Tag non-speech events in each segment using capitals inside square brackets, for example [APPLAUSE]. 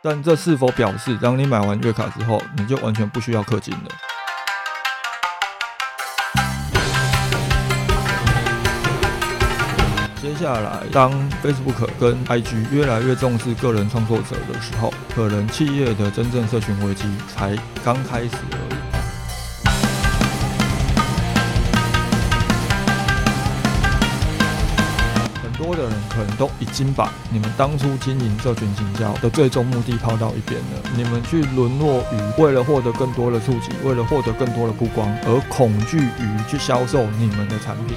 但这是否表示，当你买完月卡之后，你就完全不需要氪金了？接下来，当 Facebook 跟 IG 越来越重视个人创作者的时候，可能企业的真正社群危机才刚开始可能都已经把你们当初经营社群行销的最终目的抛到一边了，你们去沦落于为了获得更多的触及，为了获得更多的曝光，而恐惧于去销售你们的产品。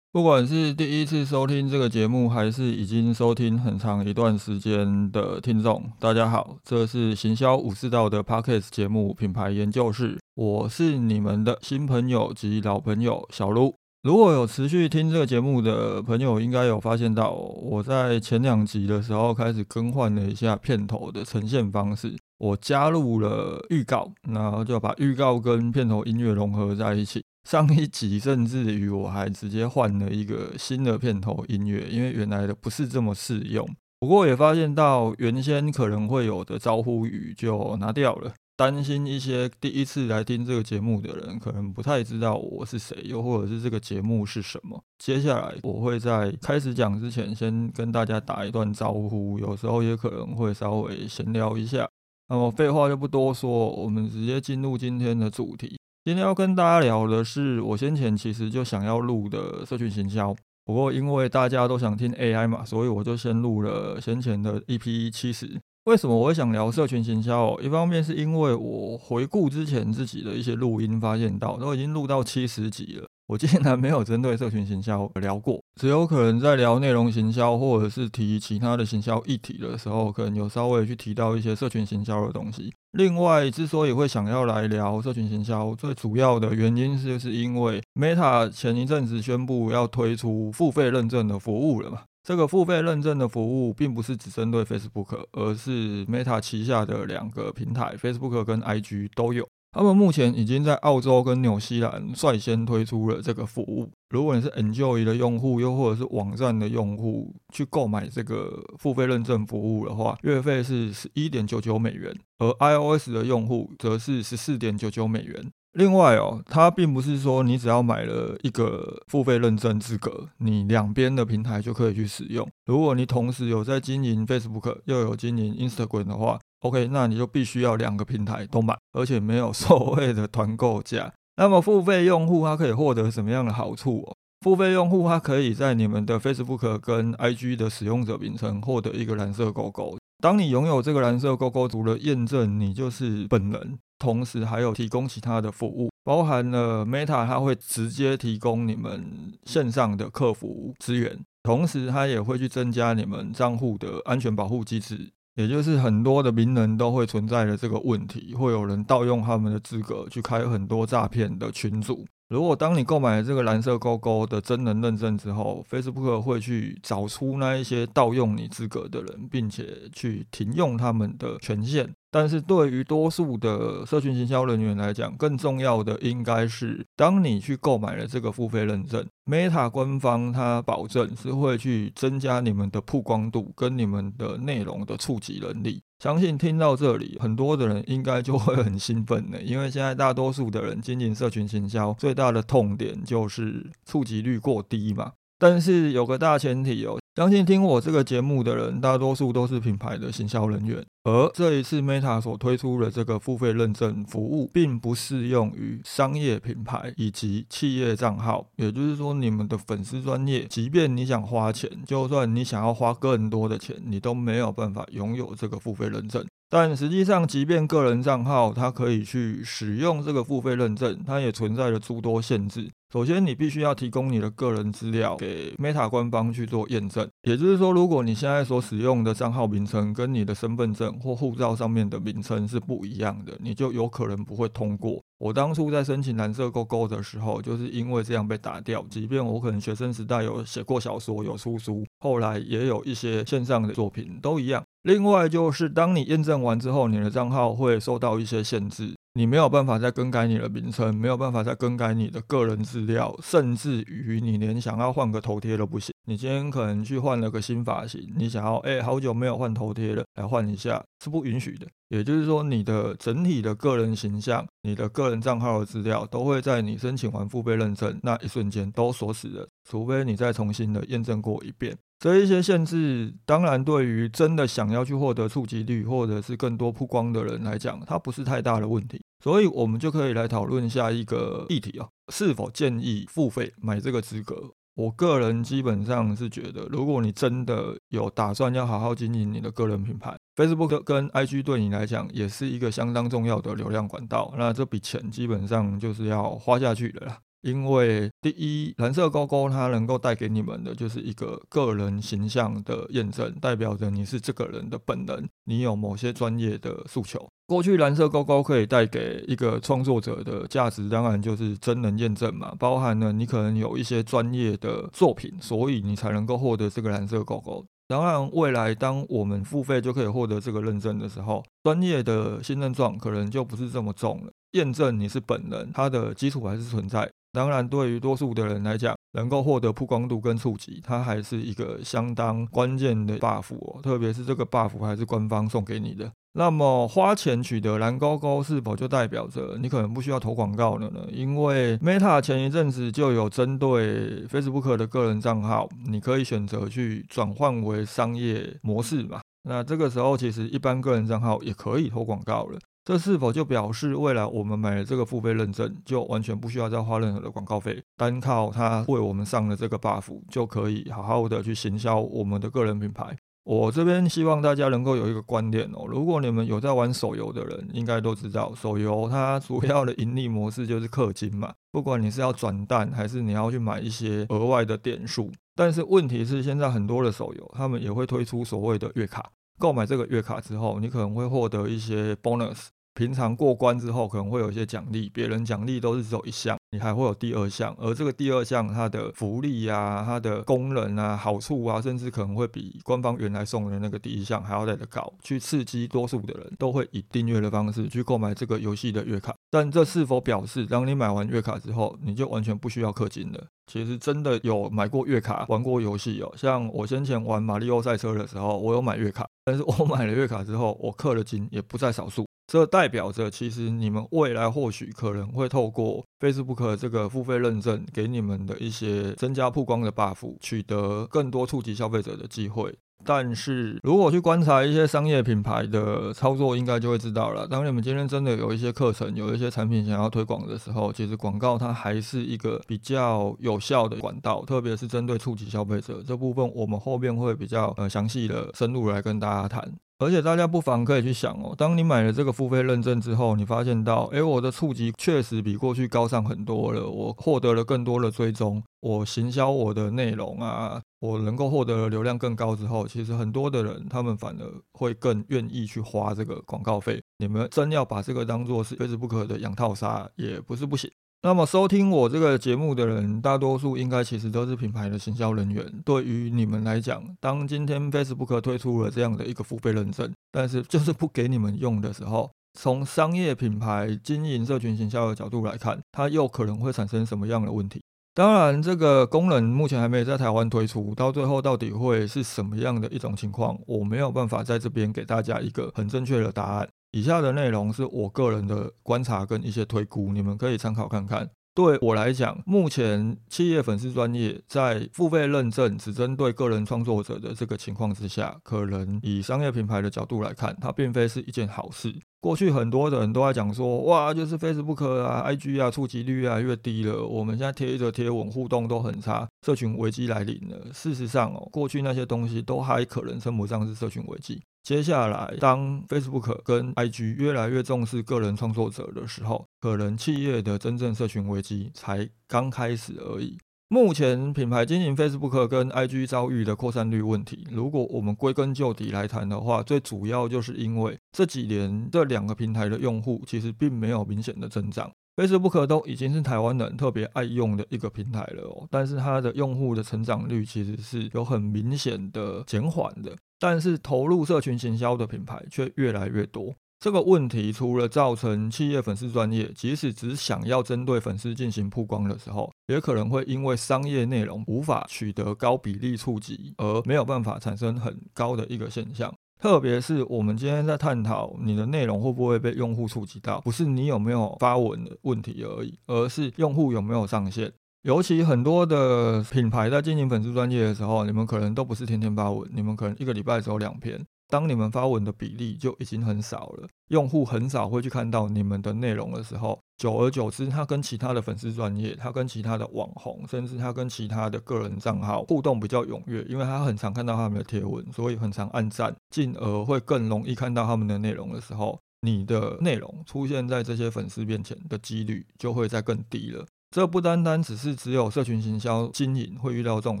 不管是第一次收听这个节目，还是已经收听很长一段时间的听众，大家好，这是行销武士道的 Podcast 节目品牌研究室，我是你们的新朋友及老朋友小卢。如果有持续听这个节目的朋友，应该有发现到我在前两集的时候开始更换了一下片头的呈现方式，我加入了预告，然后就把预告跟片头音乐融合在一起。上一集甚至于我还直接换了一个新的片头音乐，因为原来的不是这么适用。不过也发现到原先可能会有的招呼语就拿掉了，担心一些第一次来听这个节目的人可能不太知道我是谁，又或者是这个节目是什么。接下来我会在开始讲之前，先跟大家打一段招呼，有时候也可能会稍微闲聊一下。那么废话就不多说，我们直接进入今天的主题。今天要跟大家聊的是，我先前其实就想要录的社群行销，不过因为大家都想听 AI 嘛，所以我就先录了先前的 EP 七十。为什么我会想聊社群行销？一方面是因为我回顾之前自己的一些录音，发现到都已经录到七十集了。我竟然没有针对社群行销聊过，只有可能在聊内容行销或者是提其他的行销议题的时候，可能有稍微去提到一些社群行销的东西。另外，之所以会想要来聊社群行销，最主要的原因就是因为 Meta 前一阵子宣布要推出付费认证的服务了嘛。这个付费认证的服务并不是只针对 Facebook，而是 Meta 旗下的两个平台 Facebook 跟 IG 都有。他们目前已经在澳洲跟纽西兰率先推出了这个服务。如果你是 Enjoy 的用户，又或者是网站的用户，去购买这个付费认证服务的话，月费是十一点九九美元，而 iOS 的用户则是十四点九九美元。另外哦，它并不是说你只要买了一个付费认证资格，你两边的平台就可以去使用。如果你同时有在经营 Facebook，又有经营 Instagram 的话，OK，那你就必须要两个平台都买，而且没有 [LAUGHS] 所谓的团购价。那么付费用户他可以获得什么样的好处哦？付费用户他可以在你们的 Facebook 跟 IG 的使用者名称获得一个蓝色勾勾。当你拥有这个蓝色勾勾，除了验证你就是本人，同时还有提供其他的服务，包含了 Meta，它会直接提供你们线上的客服资源，同时它也会去增加你们账户的安全保护机制。也就是很多的名人都会存在的这个问题，会有人盗用他们的资格去开很多诈骗的群组。如果当你购买了这个蓝色勾勾的真人认证之后，Facebook 会去找出那一些盗用你资格的人，并且去停用他们的权限。但是对于多数的社群行销人员来讲，更重要的应该是，当你去购买了这个付费认证，Meta 官方它保证是会去增加你们的曝光度跟你们的内容的触及能力。相信听到这里，很多的人应该就会很兴奋的，因为现在大多数的人经营社群行销最大的痛点就是触及率过低嘛。但是有个大前提哦。相信听我这个节目的人，大多数都是品牌的行销人员。而这一次 Meta 所推出的这个付费认证服务，并不适用于商业品牌以及企业账号。也就是说，你们的粉丝专业，即便你想花钱，就算你想要花更多的钱，你都没有办法拥有这个付费认证。但实际上，即便个人账号它可以去使用这个付费认证，它也存在着诸多限制。首先，你必须要提供你的个人资料给 Meta 官方去做验证。也就是说，如果你现在所使用的账号名称跟你的身份证或护照上面的名称是不一样的，你就有可能不会通过。我当初在申请蓝色勾勾的时候，就是因为这样被打掉。即便我可能学生时代有写过小说、有出书，后来也有一些线上的作品，都一样。另外就是当你验证完之后，你的账号会受到一些限制。你没有办法再更改你的名称，没有办法再更改你的个人资料，甚至于你连想要换个头贴都不行。你今天可能去换了个新发型，你想要哎，好久没有换头贴了，来换一下是不允许的。也就是说，你的整体的个人形象、你的个人账号的资料，都会在你申请完付费认证那一瞬间都锁死了，除非你再重新的验证过一遍。这一些限制，当然对于真的想要去获得触及率或者是更多曝光的人来讲，它不是太大的问题。所以，我们就可以来讨论下一个议题啊，是否建议付费买这个资格？我个人基本上是觉得，如果你真的有打算要好好经营你的个人品牌，Facebook 跟 IG 对你来讲也是一个相当重要的流量管道，那这笔钱基本上就是要花下去的啦。因为第一，蓝色勾勾它能够带给你们的就是一个个人形象的验证，代表着你是这个人的本人，你有某些专业的诉求。过去蓝色勾勾可以带给一个创作者的价值，当然就是真人验证嘛，包含了你可能有一些专业的作品，所以你才能够获得这个蓝色勾勾。当然，未来当我们付费就可以获得这个认证的时候，专业的信任状可能就不是这么重了。验证你是本人，它的基础还是存在。当然，对于多数的人来讲，能够获得曝光度跟触及，它还是一个相当关键的 buff 哦。特别是这个 buff 还是官方送给你的。那么花钱取得蓝勾勾，是否就代表着你可能不需要投广告了呢？因为 Meta 前一阵子就有针对 Facebook 的个人账号，你可以选择去转换为商业模式嘛。那这个时候，其实一般个人账号也可以投广告了。这是否就表示未来我们买了这个付费认证，就完全不需要再花任何的广告费，单靠它为我们上了这个 buff，就可以好好的去行销我们的个人品牌？我这边希望大家能够有一个观点哦，如果你们有在玩手游的人，应该都知道，手游它主要的盈利模式就是氪金嘛，不管你是要转蛋，还是你要去买一些额外的点数。但是问题是，现在很多的手游，他们也会推出所谓的月卡。购买这个月卡之后，你可能会获得一些 bonus。平常过关之后，可能会有一些奖励，别人奖励都是只有一项，你还会有第二项，而这个第二项它的福利啊、它的功能啊、好处啊，甚至可能会比官方原来送的那个第一项还要来得高，去刺激多数的人都会以订阅的方式去购买这个游戏的月卡。但这是否表示，当你买完月卡之后，你就完全不需要氪金了？其实真的有买过月卡玩过游戏哦，像我先前玩马里奥赛车的时候，我有买月卡，但是我买了月卡之后，我氪了金也不在少数。这代表着，其实你们未来或许可能会透过 Facebook 这个付费认证给你们的一些增加曝光的 buff，取得更多触及消费者的机会。但是如果去观察一些商业品牌的操作，应该就会知道了。当你们今天真的有一些课程、有一些产品想要推广的时候，其实广告它还是一个比较有效的管道，特别是针对触及消费者这部分，我们后面会比较呃详细的深入来跟大家谈。而且大家不妨可以去想哦，当你买了这个付费认证之后，你发现到，哎，我的触及确实比过去高上很多了，我获得了更多的追踪，我行销我的内容啊，我能够获得的流量更高之后，其实很多的人他们反而会更愿意去花这个广告费。你们真要把这个当做是非不可的养套杀，也不是不行。那么收听我这个节目的人，大多数应该其实都是品牌的行销人员。对于你们来讲，当今天 Facebook 推出了这样的一个付费认证，但是就是不给你们用的时候，从商业品牌经营社群行销的角度来看，它又可能会产生什么样的问题？当然，这个功能目前还没有在台湾推出，到最后到底会是什么样的一种情况，我没有办法在这边给大家一个很正确的答案。以下的内容是我个人的观察跟一些推估，你们可以参考看看。对我来讲，目前企业粉丝专业在付费认证只针对个人创作者的这个情况之下，可能以商业品牌的角度来看，它并非是一件好事。过去很多的人都在讲说，哇，就是 Facebook 啊、IG 啊，触及率越来越低了。我们现在贴着贴文互动都很差，社群危机来临了。事实上哦，过去那些东西都还可能称不上是社群危机。接下来，当 Facebook 跟 IG 越来越重视个人创作者的时候，可能企业的真正社群危机才刚开始而已。目前品牌经营 Facebook 跟 IG 遭遇的扩散率问题，如果我们归根究底来谈的话，最主要就是因为这几年这两个平台的用户其实并没有明显的增长。Facebook 都已经是台湾人特别爱用的一个平台了哦，但是它的用户的成长率其实是有很明显的减缓的。但是投入社群行销的品牌却越来越多。这个问题除了造成企业粉丝专业，即使只想要针对粉丝进行曝光的时候，也可能会因为商业内容无法取得高比例触及，而没有办法产生很高的一个现象。特别是我们今天在探讨你的内容会不会被用户触及到，不是你有没有发文的问题而已，而是用户有没有上线。尤其很多的品牌在经营粉丝专业的时候，你们可能都不是天天发文，你们可能一个礼拜只有两篇。当你们发文的比例就已经很少了，用户很少会去看到你们的内容的时候，久而久之，他跟其他的粉丝专业，他跟其他的网红，甚至他跟其他的个人账号互动比较踊跃，因为他很常看到他们的贴文，所以很常按赞，进而会更容易看到他们的内容的时候，你的内容出现在这些粉丝面前的几率就会再更低了。这不单单只是只有社群行销经营会遇到这种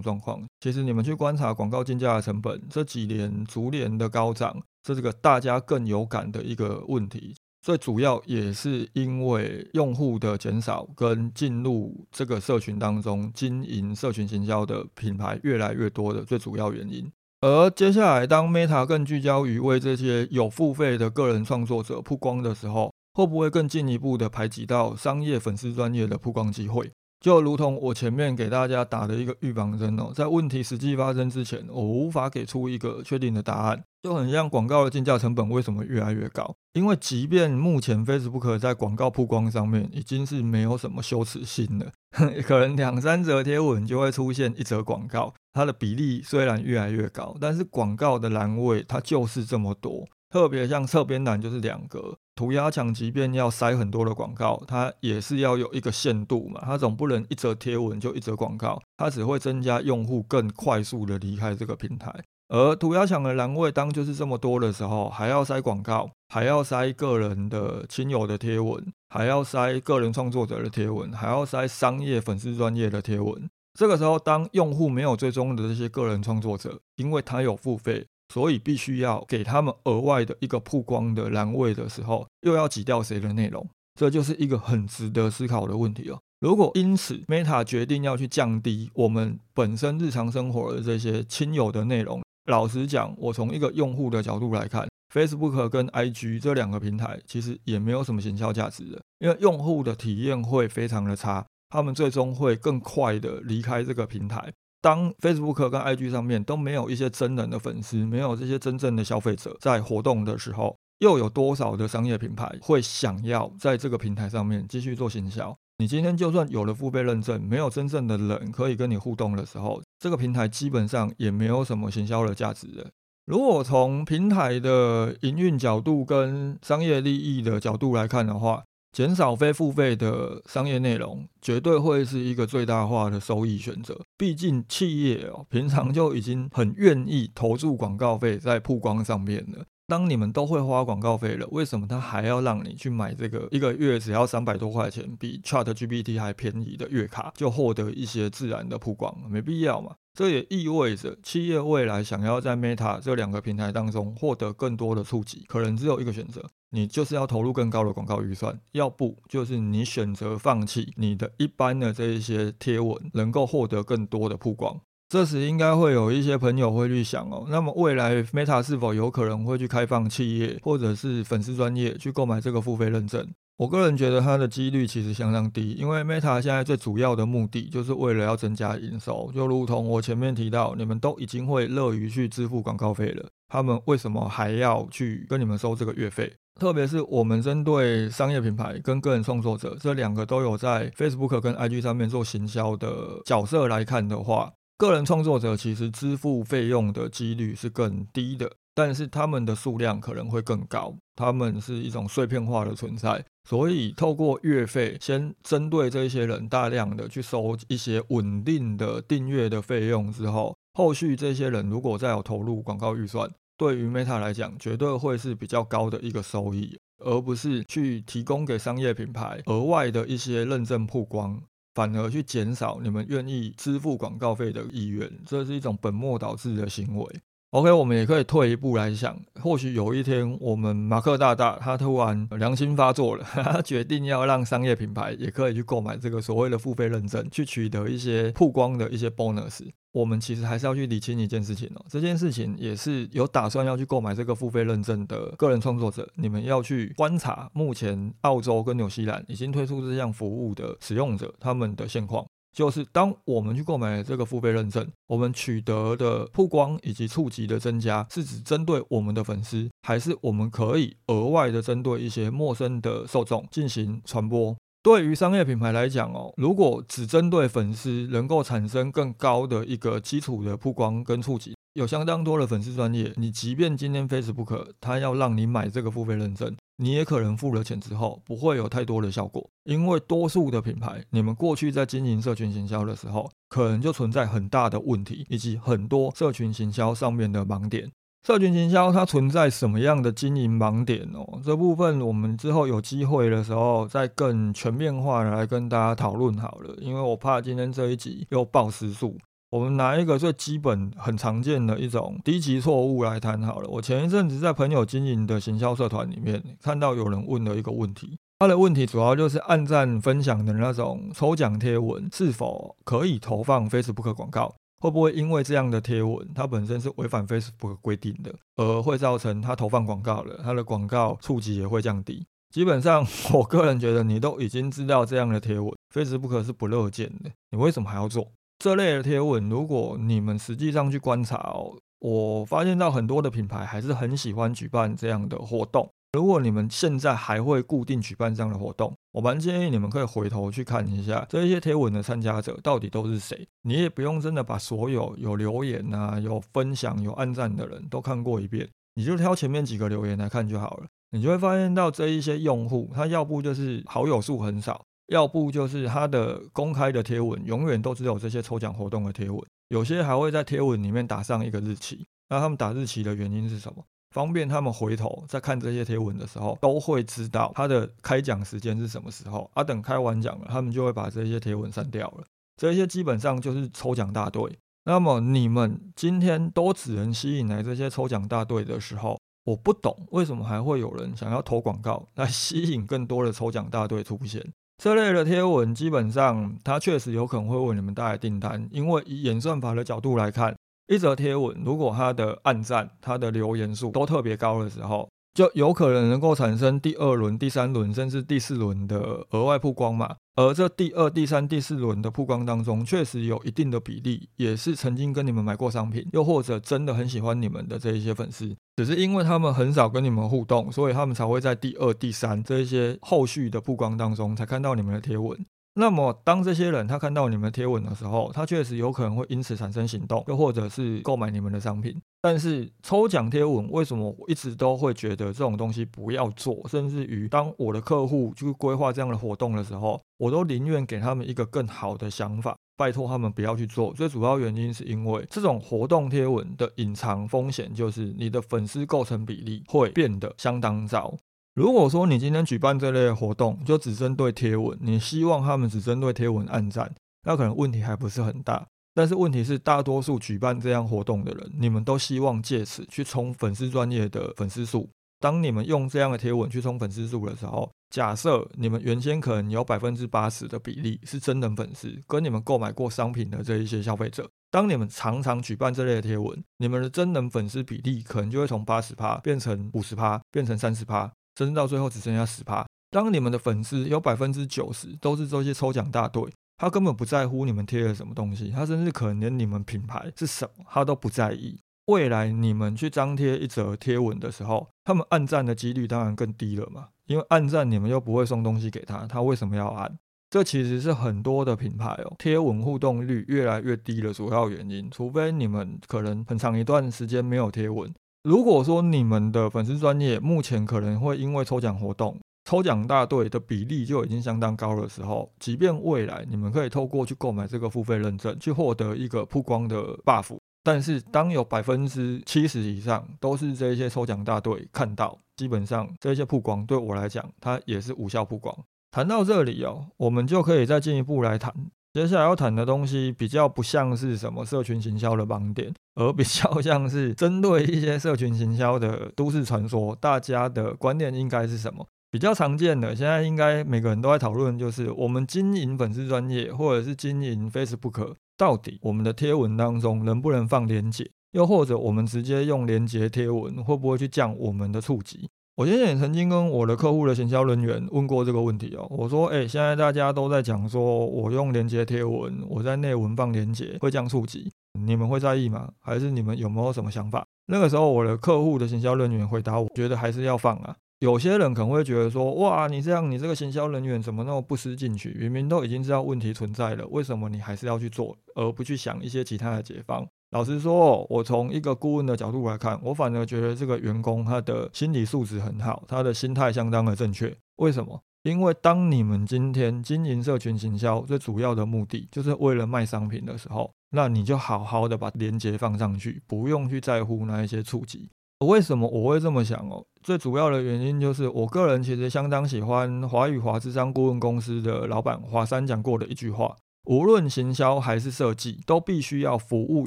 状况，其实你们去观察广告竞价的成本，这几年逐年的高涨，这是个大家更有感的一个问题。最主要也是因为用户的减少跟进入这个社群当中经营社群行销的品牌越来越多的最主要原因。而接下来，当 Meta 更聚焦于为这些有付费的个人创作者曝光的时候，会不会更进一步的排挤到商业粉丝专业的曝光机会？就如同我前面给大家打的一个预防针哦，在问题实际发生之前，我无法给出一个确定的答案。就很像广告的竞价成本为什么越来越高？因为即便目前 Facebook 在广告曝光上面已经是没有什么羞耻心了，[LAUGHS] 可能两三则贴文就会出现一则广告，它的比例虽然越来越高，但是广告的栏位它就是这么多。特别像侧边栏就是两格，涂鸦墙即便要塞很多的广告，它也是要有一个限度嘛，它总不能一则贴文就一则广告，它只会增加用户更快速的离开这个平台。而涂鸦墙的栏位当就是这么多的时候，还要塞广告，还要塞个人的亲友的贴文，还要塞个人创作者的贴文，还要塞商业粉丝专业的贴文。这个时候，当用户没有追踪的这些个人创作者，因为他有付费。所以必须要给他们额外的一个曝光的栏位的时候，又要挤掉谁的内容？这就是一个很值得思考的问题哦。如果因此 Meta 决定要去降低我们本身日常生活的这些亲友的内容，老实讲，我从一个用户的角度来看，Facebook 跟 IG 这两个平台其实也没有什么行销价值的，因为用户的体验会非常的差，他们最终会更快的离开这个平台。当 Facebook 跟 IG 上面都没有一些真人的粉丝，没有这些真正的消费者在活动的时候，又有多少的商业品牌会想要在这个平台上面继续做行销？你今天就算有了付费认证，没有真正的人可以跟你互动的时候，这个平台基本上也没有什么行销的价值了。如果从平台的营运角度跟商业利益的角度来看的话，减少非付费的商业内容，绝对会是一个最大化的收益选择。毕竟企业哦，平常就已经很愿意投注广告费在曝光上面了。当你们都会花广告费了，为什么他还要让你去买这个一个月只要三百多块钱，比 Chat GPT 还便宜的月卡，就获得一些自然的曝光？没必要嘛。这也意味着企业未来想要在 Meta 这两个平台当中获得更多的触及，可能只有一个选择。你就是要投入更高的广告预算，要不就是你选择放弃你的一般的这一些贴文，能够获得更多的曝光。这时应该会有一些朋友会去想哦，那么未来 Meta 是否有可能会去开放企业或者是粉丝专业去购买这个付费认证？我个人觉得它的几率其实相当低，因为 Meta 现在最主要的目的就是为了要增加营收，就如同我前面提到，你们都已经会乐于去支付广告费了，他们为什么还要去跟你们收这个月费？特别是我们针对商业品牌跟个人创作者这两个都有在 Facebook 跟 IG 上面做行销的角色来看的话，个人创作者其实支付费用的几率是更低的。但是他们的数量可能会更高，他们是一种碎片化的存在，所以透过月费先针对这些人大量的去收一些稳定的订阅的费用之后，后续这些人如果再有投入广告预算，对于 Meta 来讲绝对会是比较高的一个收益，而不是去提供给商业品牌额外的一些认证曝光，反而去减少你们愿意支付广告费的意愿，这是一种本末倒置的行为。OK，我们也可以退一步来想，或许有一天我们马克大大他突然良心发作了，[LAUGHS] 他决定要让商业品牌也可以去购买这个所谓的付费认证，去取得一些曝光的一些 bonus。我们其实还是要去理清一件事情哦，这件事情也是有打算要去购买这个付费认证的个人创作者，你们要去观察目前澳洲跟纽西兰已经推出这项服务的使用者他们的现况。就是当我们去购买这个付费认证，我们取得的曝光以及触及的增加，是指针对我们的粉丝，还是我们可以额外的针对一些陌生的受众进行传播？对于商业品牌来讲哦，如果只针对粉丝，能够产生更高的一个基础的曝光跟触及，有相当多的粉丝专业，你即便今天 Facebook 它要让你买这个付费认证。你也可能付了钱之后不会有太多的效果，因为多数的品牌，你们过去在经营社群行销的时候，可能就存在很大的问题，以及很多社群行销上面的盲点。社群行销它存在什么样的经营盲点哦？这部分我们之后有机会的时候再更全面化的来跟大家讨论好了，因为我怕今天这一集又爆时数。我们拿一个最基本、很常见的一种低级错误来谈好了。我前一阵子在朋友经营的行销社团里面，看到有人问了一个问题，他的问题主要就是按赞分享的那种抽奖贴文是否可以投放 Facebook 广告？会不会因为这样的贴文，它本身是违反 Facebook 规定的，而会造成他投放广告了，他的广告触及也会降低？基本上，我个人觉得，你都已经知道这样的贴文，Facebook 是不乐见的，你为什么还要做？这类的贴文，如果你们实际上去观察哦，我发现到很多的品牌还是很喜欢举办这样的活动。如果你们现在还会固定举办这样的活动，我蛮建议你们可以回头去看一下这些贴文的参加者到底都是谁。你也不用真的把所有有留言啊、有分享、有按赞的人都看过一遍，你就挑前面几个留言来看就好了。你就会发现到这一些用户，他要不就是好友数很少。要不就是他的公开的贴文永远都只有这些抽奖活动的贴文，有些还会在贴文里面打上一个日期。那他们打日期的原因是什么？方便他们回头在看这些贴文的时候，都会知道他的开奖时间是什么时候。啊，等开完奖了，他们就会把这些贴文删掉了。这些基本上就是抽奖大队。那么你们今天都只能吸引来这些抽奖大队的时候，我不懂为什么还会有人想要投广告来 [LAUGHS] 吸引更多的抽奖大队出现。这类的贴文基本上，它确实有可能会为你们带来订单，因为以演算法的角度来看，一则贴文如果它的按赞、它的留言数都特别高的时候，就有可能能够产生第二轮、第三轮甚至第四轮的额外曝光嘛。而这第二、第三、第四轮的曝光当中，确实有一定的比例，也是曾经跟你们买过商品，又或者真的很喜欢你们的这一些粉丝，只是因为他们很少跟你们互动，所以他们才会在第二、第三这一些后续的曝光当中才看到你们的贴文。那么，当这些人他看到你们贴文的时候，他确实有可能会因此产生行动，又或者是购买你们的商品。但是抽奖贴文为什么我一直都会觉得这种东西不要做？甚至于当我的客户去规划这样的活动的时候，我都宁愿给他们一个更好的想法，拜托他们不要去做。最主要原因是因为这种活动贴文的隐藏风险就是你的粉丝构成比例会变得相当糟。如果说你今天举办这类活动，就只针对贴文，你希望他们只针对贴文按赞，那可能问题还不是很大。但是问题是，大多数举办这样活动的人，你们都希望借此去冲粉丝专业的粉丝数。当你们用这样的贴文去冲粉丝数的时候，假设你们原先可能有百分之八十的比例是真人粉丝，跟你们购买过商品的这一些消费者，当你们常常举办这类的贴文，你们的真人粉丝比例可能就会从八十趴变成五十趴，变成三十趴。甚至到最后只剩下十趴。当你们的粉丝有百分之九十都是这些抽奖大队，他根本不在乎你们贴了什么东西，他甚至可能连你们品牌是什么他都不在意。未来你们去张贴一则贴文的时候，他们按赞的几率当然更低了嘛，因为按赞你们又不会送东西给他，他为什么要按？这其实是很多的品牌哦，贴文互动率越来越低的主要原因。除非你们可能很长一段时间没有贴文。如果说你们的粉丝专业目前可能会因为抽奖活动、抽奖大队的比例就已经相当高的时候，即便未来你们可以透过去购买这个付费认证去获得一个曝光的 buff，但是当有百分之七十以上都是这些抽奖大队看到，基本上这些曝光对我来讲它也是无效曝光。谈到这里哦，我们就可以再进一步来谈接下来要谈的东西比较不像是什么社群行销的盲点，而比较像是针对一些社群行销的都市传说，大家的观念应该是什么？比较常见的，现在应该每个人都在讨论，就是我们经营粉丝专业或者是经营 Facebook，到底我们的贴文当中能不能放连接？又或者我们直接用连接贴文，会不会去降我们的触及？我之前也曾经跟我的客户的行销人员问过这个问题哦。我说：“哎，现在大家都在讲说，我用连接贴文，我在内文放连接会降触及，你们会在意吗？还是你们有没有什么想法？”那个时候，我的客户的行销人员回答我：“觉得还是要放啊。”有些人可能会觉得说：“哇，你这样，你这个行销人员怎么那么不思进取？明明都已经知道问题存在了，为什么你还是要去做，而不去想一些其他的解方？”老实说，我从一个顾问的角度来看，我反而觉得这个员工他的心理素质很好，他的心态相当的正确。为什么？因为当你们今天经营社群行销最主要的目的就是为了卖商品的时候，那你就好好的把链接放上去，不用去在乎那一些触及。为什么我会这么想哦？最主要的原因就是我个人其实相当喜欢华宇华智商顾问公司的老板华山讲过的一句话。无论行销还是设计，都必须要服务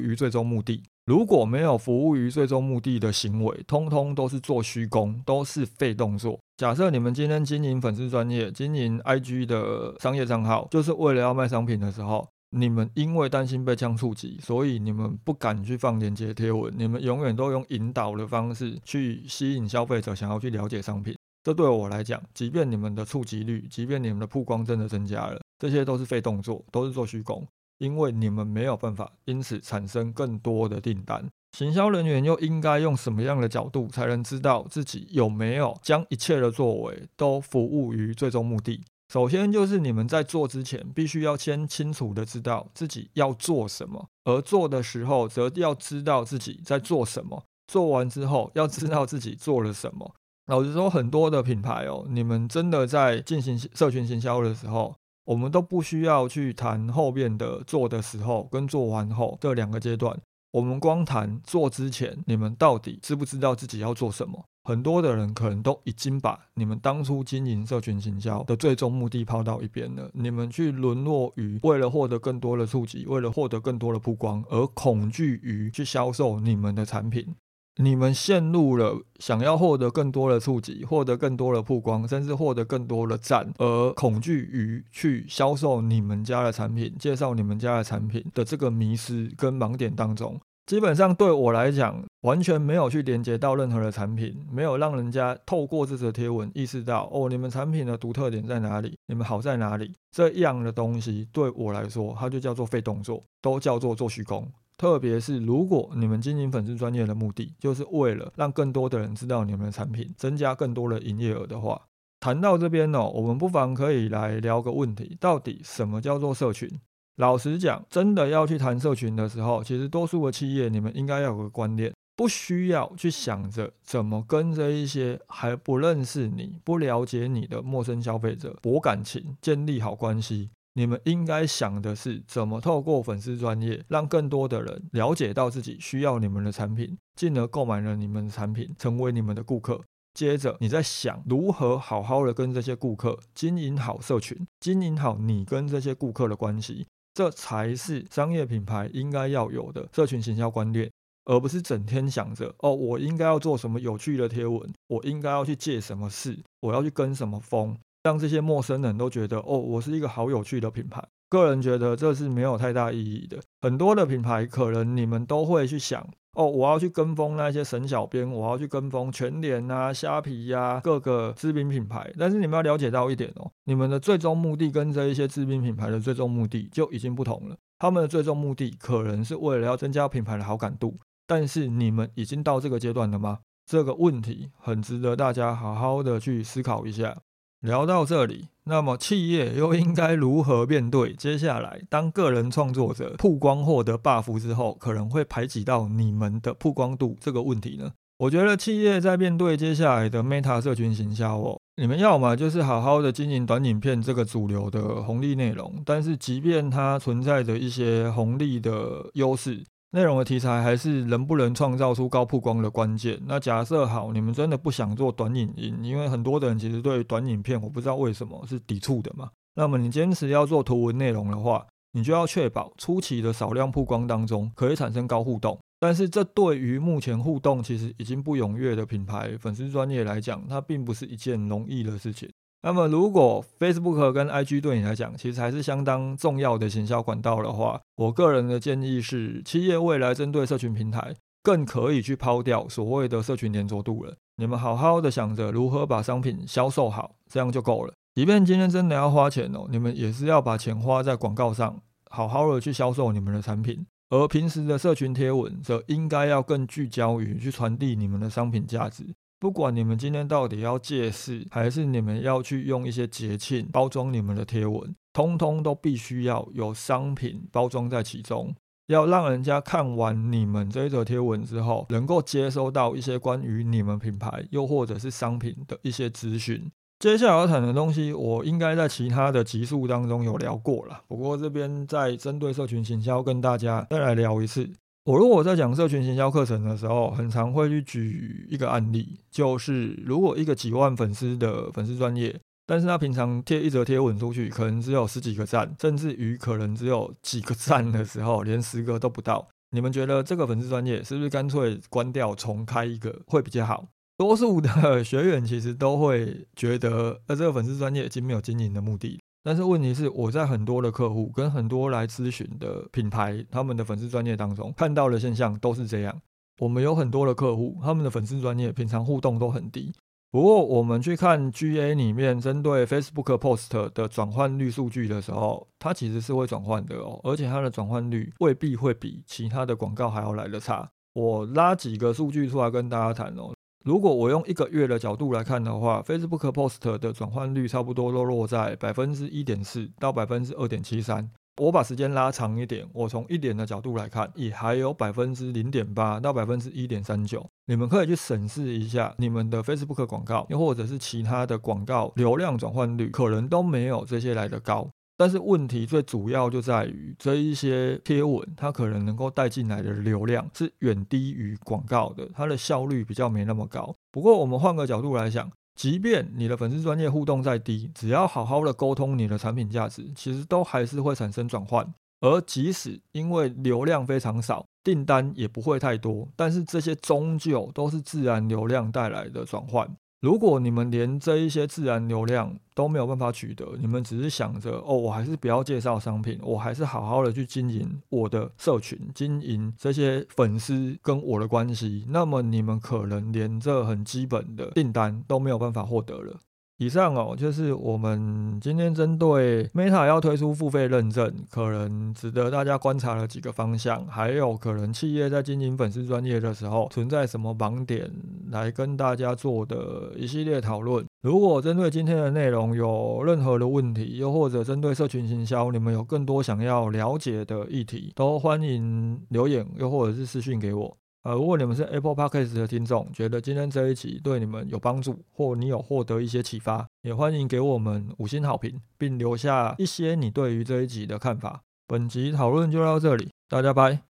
于最终目的。如果没有服务于最终目的的行为，通通都是做虚功，都是废动作。假设你们今天经营粉丝专业、经营 IG 的商业账号，就是为了要卖商品的时候，你们因为担心被降触及，所以你们不敢去放链接贴文，你们永远都用引导的方式去吸引消费者想要去了解商品。这对我来讲，即便你们的触及率，即便你们的曝光真的增加了。这些都是废动作，都是做虚功，因为你们没有办法因此产生更多的订单。行销人员又应该用什么样的角度才能知道自己有没有将一切的作为都服务于最终目的？首先就是你们在做之前，必须要先清楚的知道自己要做什么，而做的时候则要知道自己在做什么。做完之后，要知道自己做了什么。老实说，很多的品牌哦，你们真的在进行社群行销的时候。我们都不需要去谈后面的做的时候跟做完后这两个阶段，我们光谈做之前，你们到底知不知道自己要做什么？很多的人可能都已经把你们当初经营社群行销的最终目的抛到一边了，你们去沦落于为了获得更多的触及，为了获得更多的曝光而恐惧于去销售你们的产品。你们陷入了想要获得更多的触及、获得更多的曝光，甚至获得更多的赞，而恐惧于去销售你们家的产品、介绍你们家的产品的这个迷失跟盲点当中，基本上对我来讲，完全没有去连接到任何的产品，没有让人家透过这则贴文意识到哦，你们产品的独特点在哪里，你们好在哪里，这样的东西对我来说，它就叫做废动作，都叫做做虚空。特别是如果你们经营粉丝专业的目的，就是为了让更多的人知道你们的产品，增加更多的营业额的话，谈到这边呢，我们不妨可以来聊个问题：到底什么叫做社群？老实讲，真的要去谈社群的时候，其实多数的企业，你们应该要有个观念，不需要去想着怎么跟这一些还不认识你、不了解你的陌生消费者博感情、建立好关系。你们应该想的是怎么透过粉丝专业，让更多的人了解到自己需要你们的产品，进而购买了你们的产品，成为你们的顾客。接着，你在想如何好好的跟这些顾客经营好社群，经营好你跟这些顾客的关系，这才是商业品牌应该要有的社群行销观念，而不是整天想着哦，我应该要做什么有趣的贴文，我应该要去借什么事，我要去跟什么风。让这些陌生人都觉得哦，我是一个好有趣的品牌。个人觉得这是没有太大意义的。很多的品牌可能你们都会去想哦，我要去跟风那些神小编，我要去跟风全联啊、虾皮呀各个知名品牌。但是你们要了解到一点哦，你们的最终目的跟这一些知名品牌的最终目的就已经不同了。他们的最终目的可能是为了要增加品牌的好感度，但是你们已经到这个阶段了吗？这个问题很值得大家好好的去思考一下。聊到这里，那么企业又应该如何面对接下来当个人创作者曝光获得 buff 之后，可能会排挤到你们的曝光度这个问题呢？我觉得企业在面对接下来的 Meta 社群行销哦，你们要么就是好好的经营短影片这个主流的红利内容，但是即便它存在着一些红利的优势。内容的题材还是能不能创造出高曝光的关键。那假设好，你们真的不想做短影音，因为很多的人其实对短影片，我不知道为什么是抵触的嘛。那么你坚持要做图文内容的话，你就要确保初期的少量曝光当中可以产生高互动。但是这对于目前互动其实已经不踊跃的品牌粉丝专业来讲，它并不是一件容易的事情。那么，如果 Facebook 跟 IG 对你来讲其实还是相当重要的行销管道的话，我个人的建议是，企业未来针对社群平台，更可以去抛掉所谓的社群粘着度了。你们好好的想着如何把商品销售好，这样就够了。即便今天真的要花钱哦，你们也是要把钱花在广告上，好好的去销售你们的产品。而平时的社群贴文则应该要更聚焦于去传递你们的商品价值。不管你们今天到底要借势，还是你们要去用一些节庆包装你们的贴文，通通都必须要有商品包装在其中，要让人家看完你们这一则贴文之后，能够接收到一些关于你们品牌又或者是商品的一些资讯。接下来要谈的东西，我应该在其他的集数当中有聊过了。不过这边再针对社群行销跟大家再来聊一次。我如果在讲社群行销课程的时候，很常会去举一个案例，就是如果一个几万粉丝的粉丝专业，但是他平常贴一则贴文出去，可能只有十几个赞，甚至于可能只有几个赞的时候，连十个都不到。你们觉得这个粉丝专业是不是干脆关掉重开一个会比较好？多数的学员其实都会觉得，呃，这个粉丝专业已经没有经营的目的。但是问题是，我在很多的客户跟很多来咨询的品牌，他们的粉丝专业当中看到的现象都是这样。我们有很多的客户，他们的粉丝专业平常互动都很低。不过我们去看 GA 里面针对 Facebook Post 的转换率数据的时候，它其实是会转换的哦，而且它的转换率未必会比其他的广告还要来的差。我拉几个数据出来跟大家谈哦。如果我用一个月的角度来看的话，Facebook Post 的转换率差不多都落在百分之一点四到百分之二点七三。我把时间拉长一点，我从一点的角度来看，也还有百分之零点八到百分之一点三九。你们可以去审视一下你们的 Facebook 广告，又或者是其他的广告流量转换率，可能都没有这些来的高。但是问题最主要就在于这一些贴文，它可能能够带进来的流量是远低于广告的，它的效率比较没那么高。不过我们换个角度来想，即便你的粉丝专业互动再低，只要好好的沟通你的产品价值，其实都还是会产生转换。而即使因为流量非常少，订单也不会太多，但是这些终究都是自然流量带来的转换。如果你们连这一些自然流量都没有办法取得，你们只是想着哦，我还是不要介绍商品，我还是好好的去经营我的社群，经营这些粉丝跟我的关系，那么你们可能连这很基本的订单都没有办法获得了。以上哦，就是我们今天针对 Meta 要推出付费认证，可能值得大家观察的几个方向，还有可能企业在经营粉丝专业的时候存在什么盲点，来跟大家做的一系列讨论。如果针对今天的内容有任何的问题，又或者针对社群行销，你们有更多想要了解的议题，都欢迎留言，又或者是私讯给我。呃，如果你们是 Apple Podcast 的听众，觉得今天这一集对你们有帮助，或你有获得一些启发，也欢迎给我们五星好评，并留下一些你对于这一集的看法。本集讨论就到这里，大家拜。